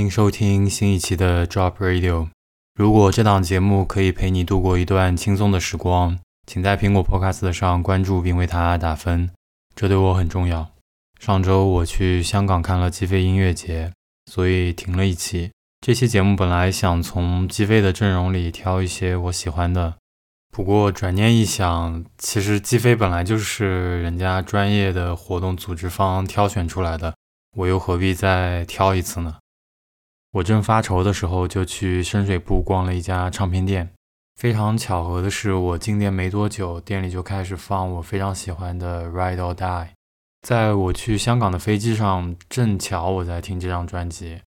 欢迎收听新一期的 Drop Radio。如果这档节目可以陪你度过一段轻松的时光，请在苹果 Podcast 上关注并为它打分，这对我很重要。上周我去香港看了击飞音乐节，所以停了一期。这期节目本来想从击飞的阵容里挑一些我喜欢的，不过转念一想，其实击飞本来就是人家专业的活动组织方挑选出来的。我又何必再挑一次呢？我正发愁的时候，就去深水埗逛了一家唱片店。非常巧合的是，我进店没多久，店里就开始放我非常喜欢的《Ride or Die》。在我去香港的飞机上，正巧我在听这张专辑。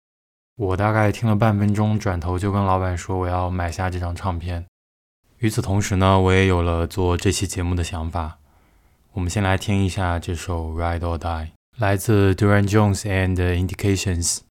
我大概听了半分钟，转头就跟老板说我要买下这张唱片。与此同时呢，我也有了做这期节目的想法。我们先来听一下这首《Ride or Die》。来自 Duran Jones and Indications。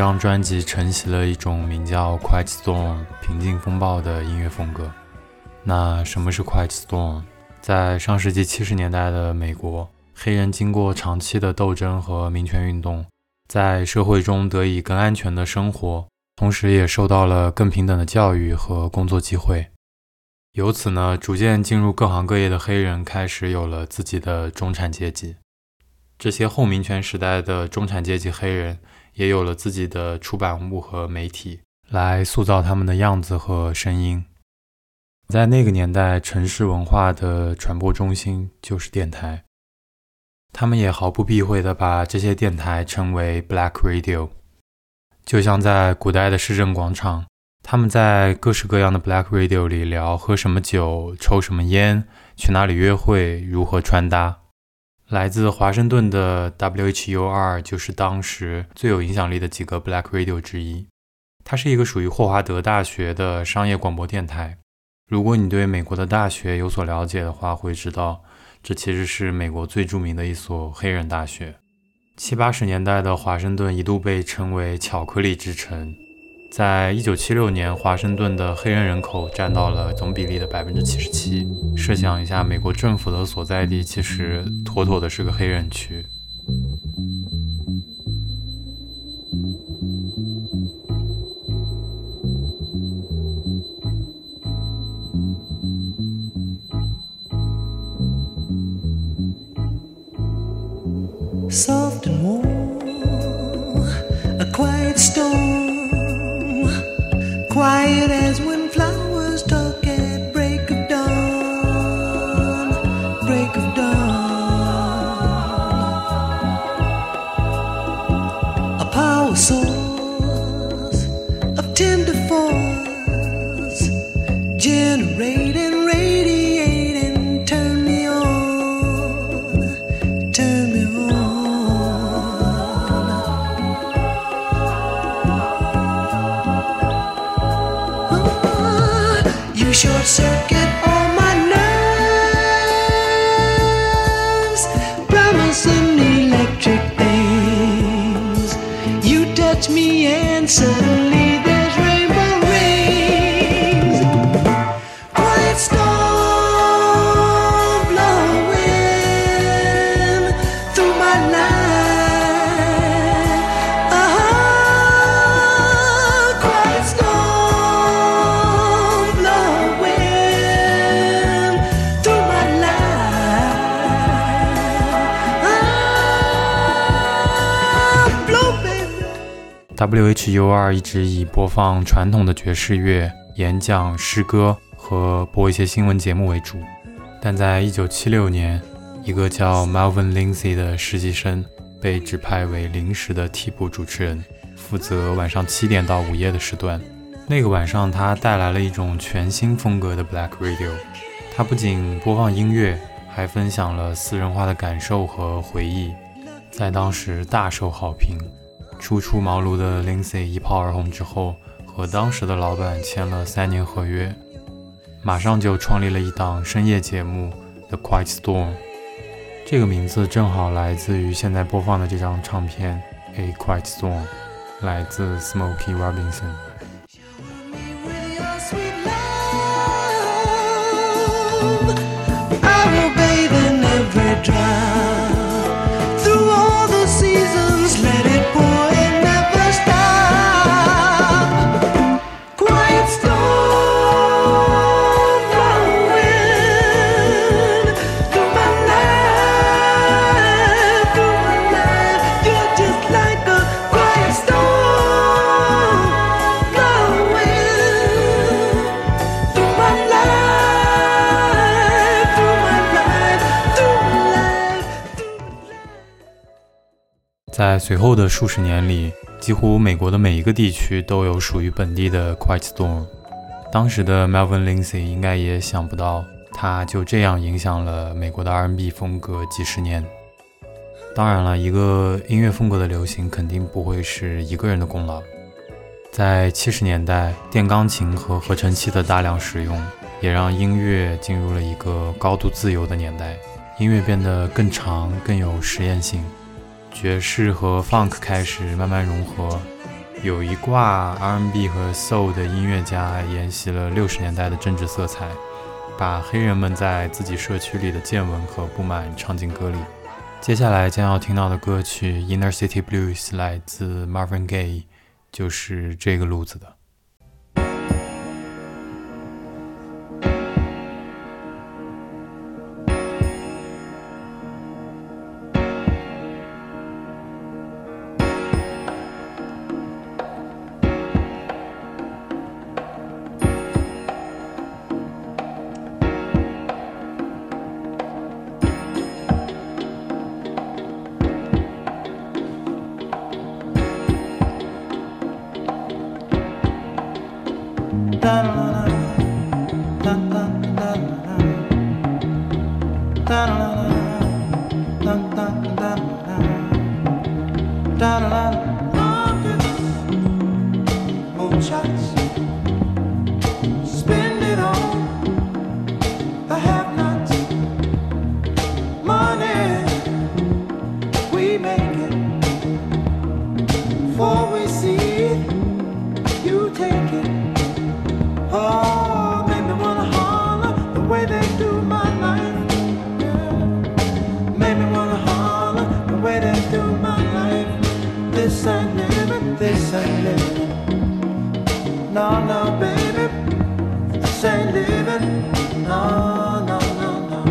这张专辑承袭了一种名叫 Quiet Storm 平静风暴的音乐风格。那什么是 Quiet Storm？在上世纪七十年代的美国，黑人经过长期的斗争和民权运动，在社会中得以更安全的生活，同时也受到了更平等的教育和工作机会。由此呢，逐渐进入各行各业的黑人开始有了自己的中产阶级。这些后民权时代的中产阶级黑人也有了自己的出版物和媒体，来塑造他们的样子和声音。在那个年代，城市文化的传播中心就是电台，他们也毫不避讳地把这些电台称为 Black Radio，就像在古代的市政广场。他们在各式各样的 Black Radio 里聊喝什么酒、抽什么烟、去哪里约会、如何穿搭。来自华盛顿的 WHUR 就是当时最有影响力的几个 Black Radio 之一。它是一个属于霍华德大学的商业广播电台。如果你对美国的大学有所了解的话，会知道这其实是美国最著名的一所黑人大学。七八十年代的华盛顿一度被称为“巧克力之城”。在一九七六年，华盛顿的黑人人口占到了总比例的百分之七十七。设想一下，美国政府的所在地其实妥妥的是个黑人区。Short circuit WHUR 一直以播放传统的爵士乐、演讲、诗歌和播一些新闻节目为主，但在1976年，一个叫 Melvin Lindsay 的实习生被指派为临时的替补主持人，负责晚上七点到午夜的时段。那个晚上，他带来了一种全新风格的 Black Radio。他不仅播放音乐，还分享了私人化的感受和回忆，在当时大受好评。初出茅庐的 Lindsay 一炮而红之后，和当时的老板签了三年合约，马上就创立了一档深夜节目《The Quiet Storm》。这个名字正好来自于现在播放的这张唱片《A Quiet Storm》，来自 Smokey Robinson。with puedo. 在随后的数十年里，几乎美国的每一个地区都有属于本地的 Quiet Storm。当时的 Melvin Lindsay 应该也想不到，他就这样影响了美国的 R&B 风格几十年。当然了，一个音乐风格的流行肯定不会是一个人的功劳。在七十年代，电钢琴和合成器的大量使用，也让音乐进入了一个高度自由的年代，音乐变得更长、更有实验性。爵士和 funk 开始慢慢融合，有一挂 R&B 和 soul 的音乐家沿袭了六十年代的政治色彩，把黑人们在自己社区里的见闻和不满唱进歌里。接下来将要听到的歌曲《Inner City Blues》来自 Marvin Gaye，就是这个路子的。No, no, baby, this ain't living. No, no, no, no.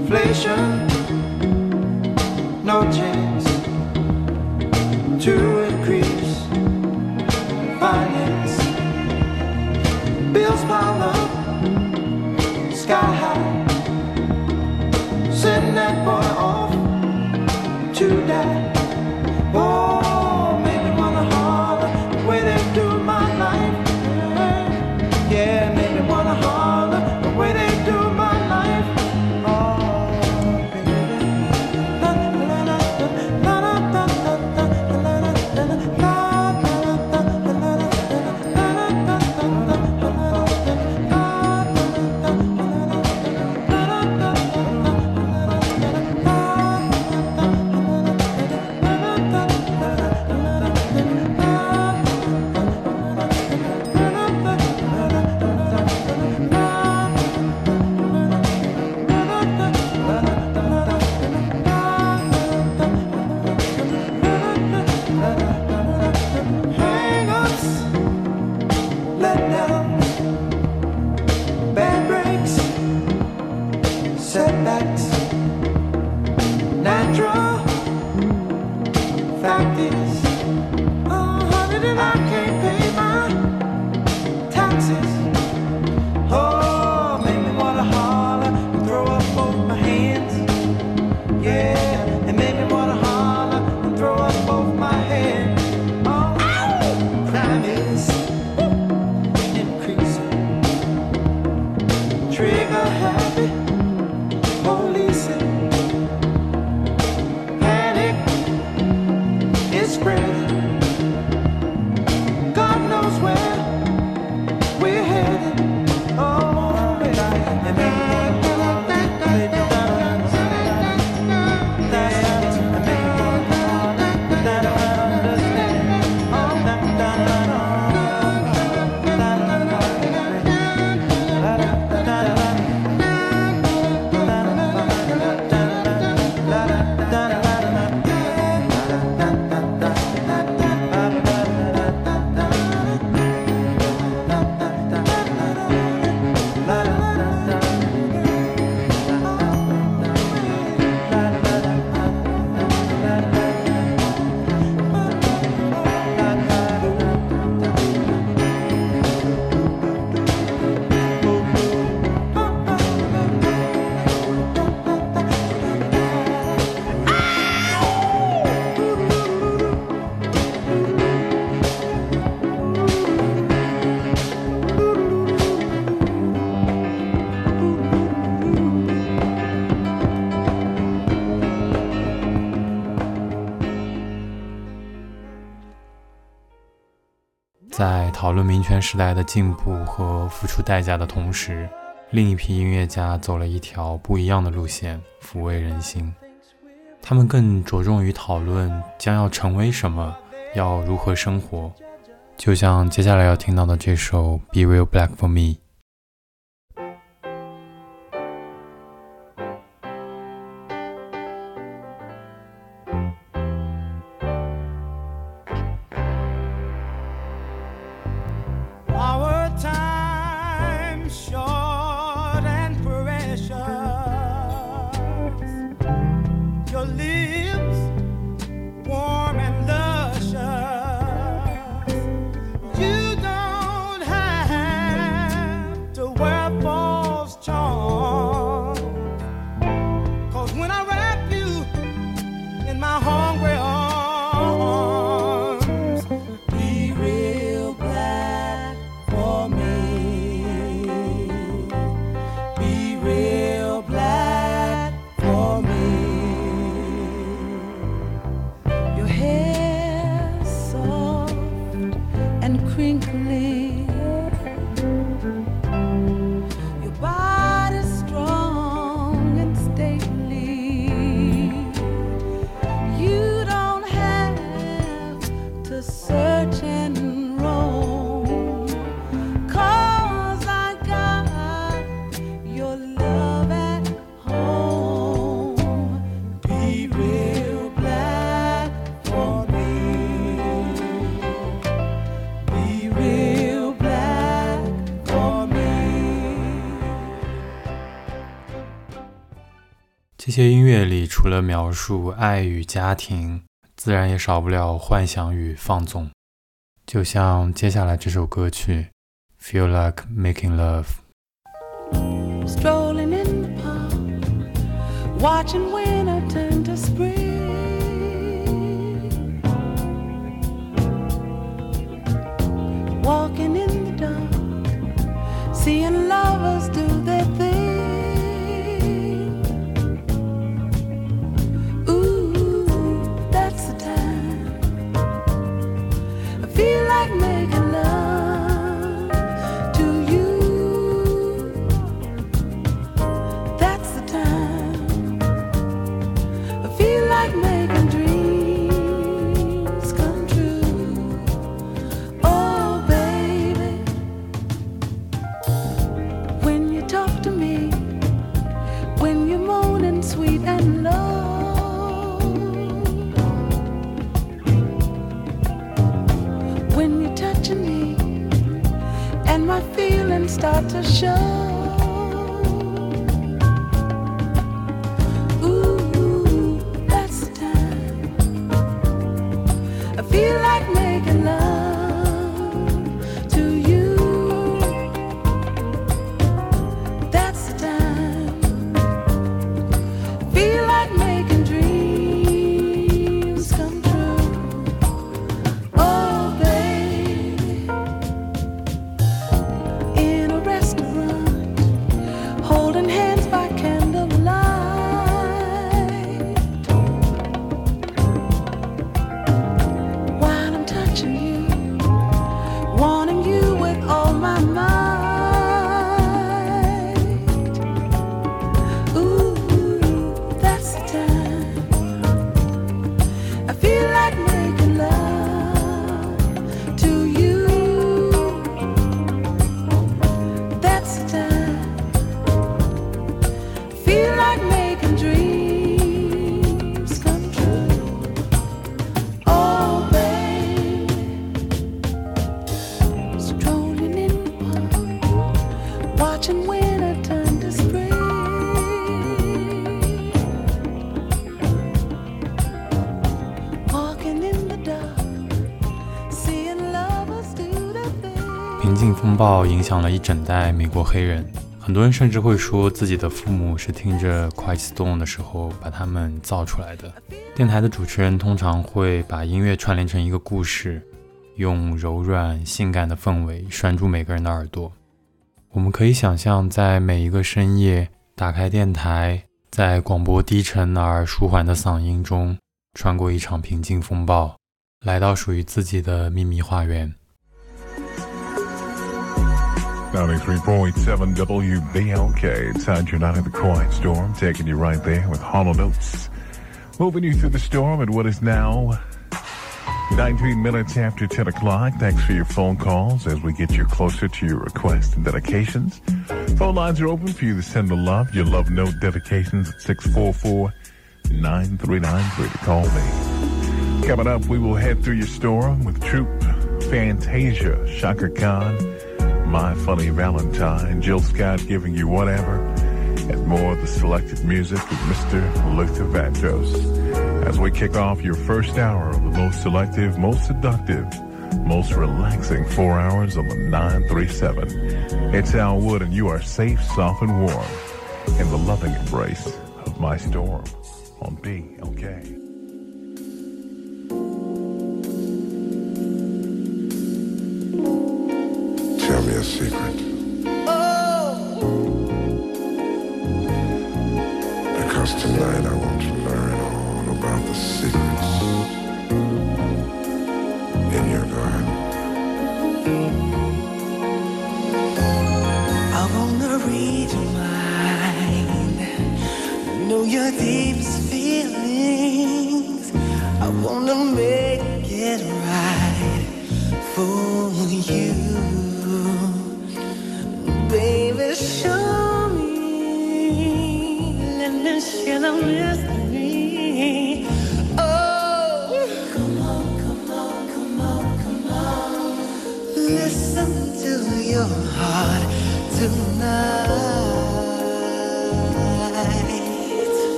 Inflation, no chance to increase finance. Bills pile up, sky high. Send that boy off to die. 论民权时代的进步和付出代价的同时，另一批音乐家走了一条不一样的路线，抚慰人心。他们更着重于讨论将要成为什么，要如何生活。就像接下来要听到的这首《Be Real Black for Me》。些音乐里，除了描述爱与家庭，自然也少不了幻想与放纵。就像接下来这首歌曲《Feel Like Making Love》。strolling in the park, watching winter turn to spring. Walking in the dark, seeing 风暴影响了一整代美国黑人，很多人甚至会说自己的父母是听着 quai Storm 的时候把他们造出来的。电台的主持人通常会把音乐串联成一个故事，用柔软性感的氛围拴住每个人的耳朵。我们可以想象，在每一个深夜，打开电台，在广播低沉而舒缓的嗓音中，穿过一场平静风暴，来到属于自己的秘密花园。93.7 WBLK. Inside your the quiet storm, taking you right there with hollow notes. Moving you through the storm at what is now 19 minutes after 10 o'clock. Thanks for your phone calls as we get you closer to your requests and dedications. Phone lines are open for you to send the love, your love note dedications at 644 9393 to call me. Coming up, we will head through your storm with Troop, Fantasia, Shaka Khan, My Funny Valentine, Jill Scott giving you whatever, and more of the selected music of Mr. Luther Vandross. As we kick off your first hour of the most selective, most seductive, most relaxing four hours on the 937. It's Al Wood, and you are safe, soft, and warm in the loving embrace of my storm on BLK. A secret. Oh. Because tonight I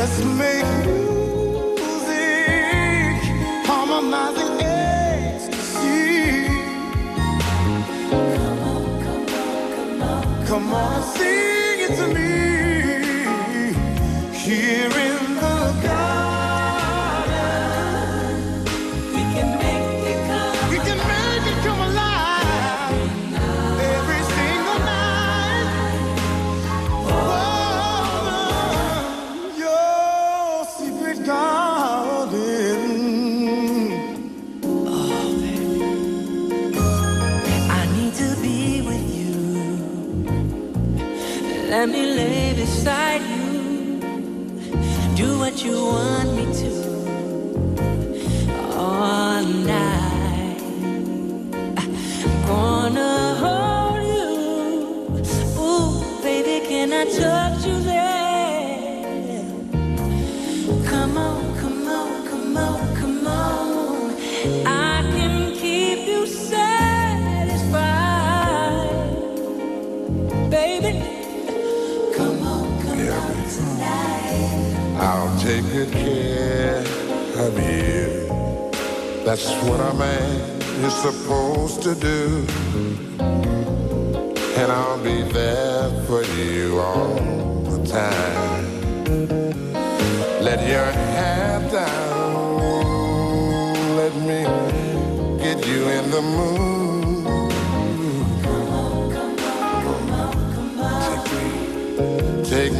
Let's make music, harmonizing ecstasy. Come on, come on, come on. Come on, sing it to me. Here beside you. Do what you want me to all night. I'm Gonna hold you. Ooh, baby, can I touch you take good care of you. That's what a man is supposed to do. And I'll be there for you all the time. Let your hair down. Let me get you in the mood. Take me, take me with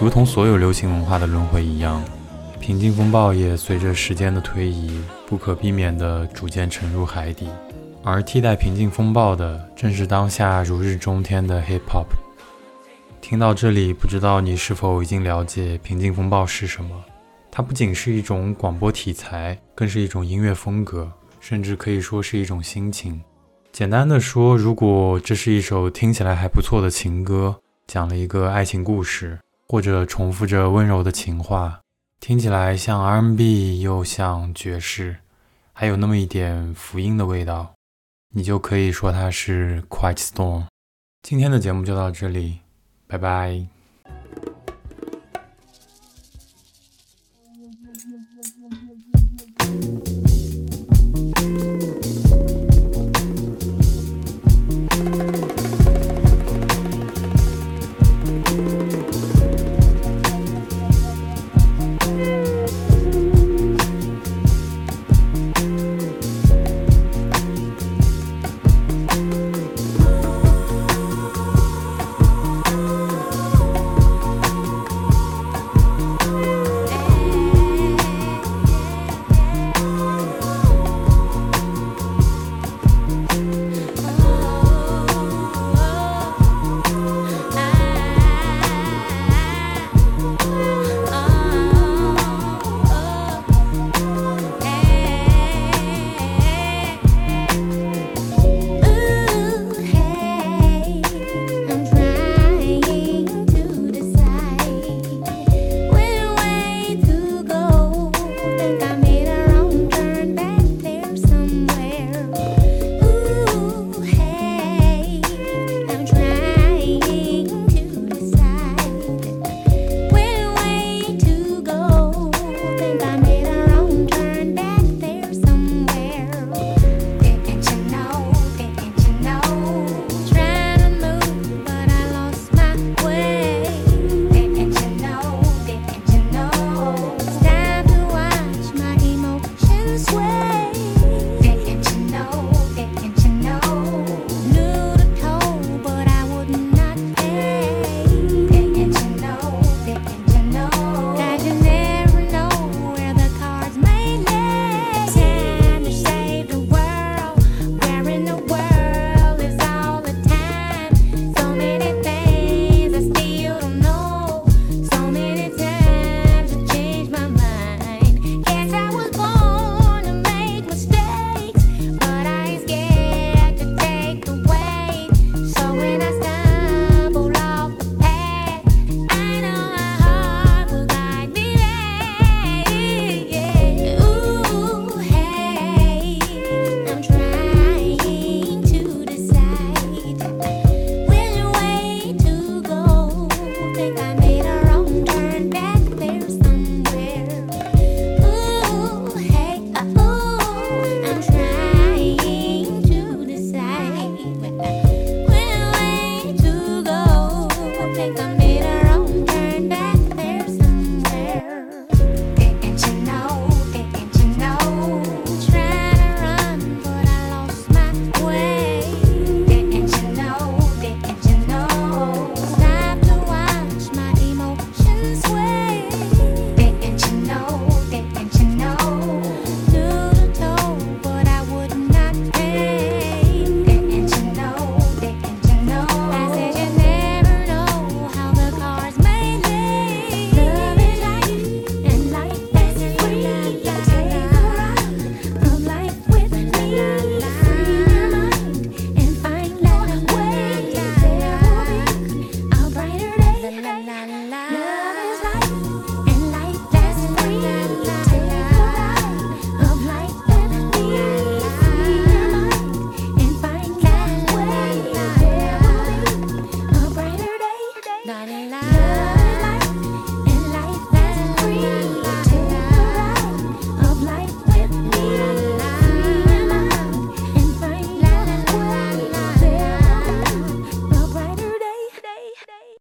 如同所有流行文化的轮回一样，平静风暴也随着时间的推移，不可避免地逐渐沉入海底。而替代平静风暴的，正是当下如日中天的 hip hop。听到这里，不知道你是否已经了解平静风暴是什么？它不仅是一种广播题材，更是一种音乐风格，甚至可以说是一种心情。简单的说，如果这是一首听起来还不错的情歌，讲了一个爱情故事，或者重复着温柔的情话，听起来像 R&B 又像爵士，还有那么一点福音的味道，你就可以说它是 Quiet Storm。今天的节目就到这里，拜拜。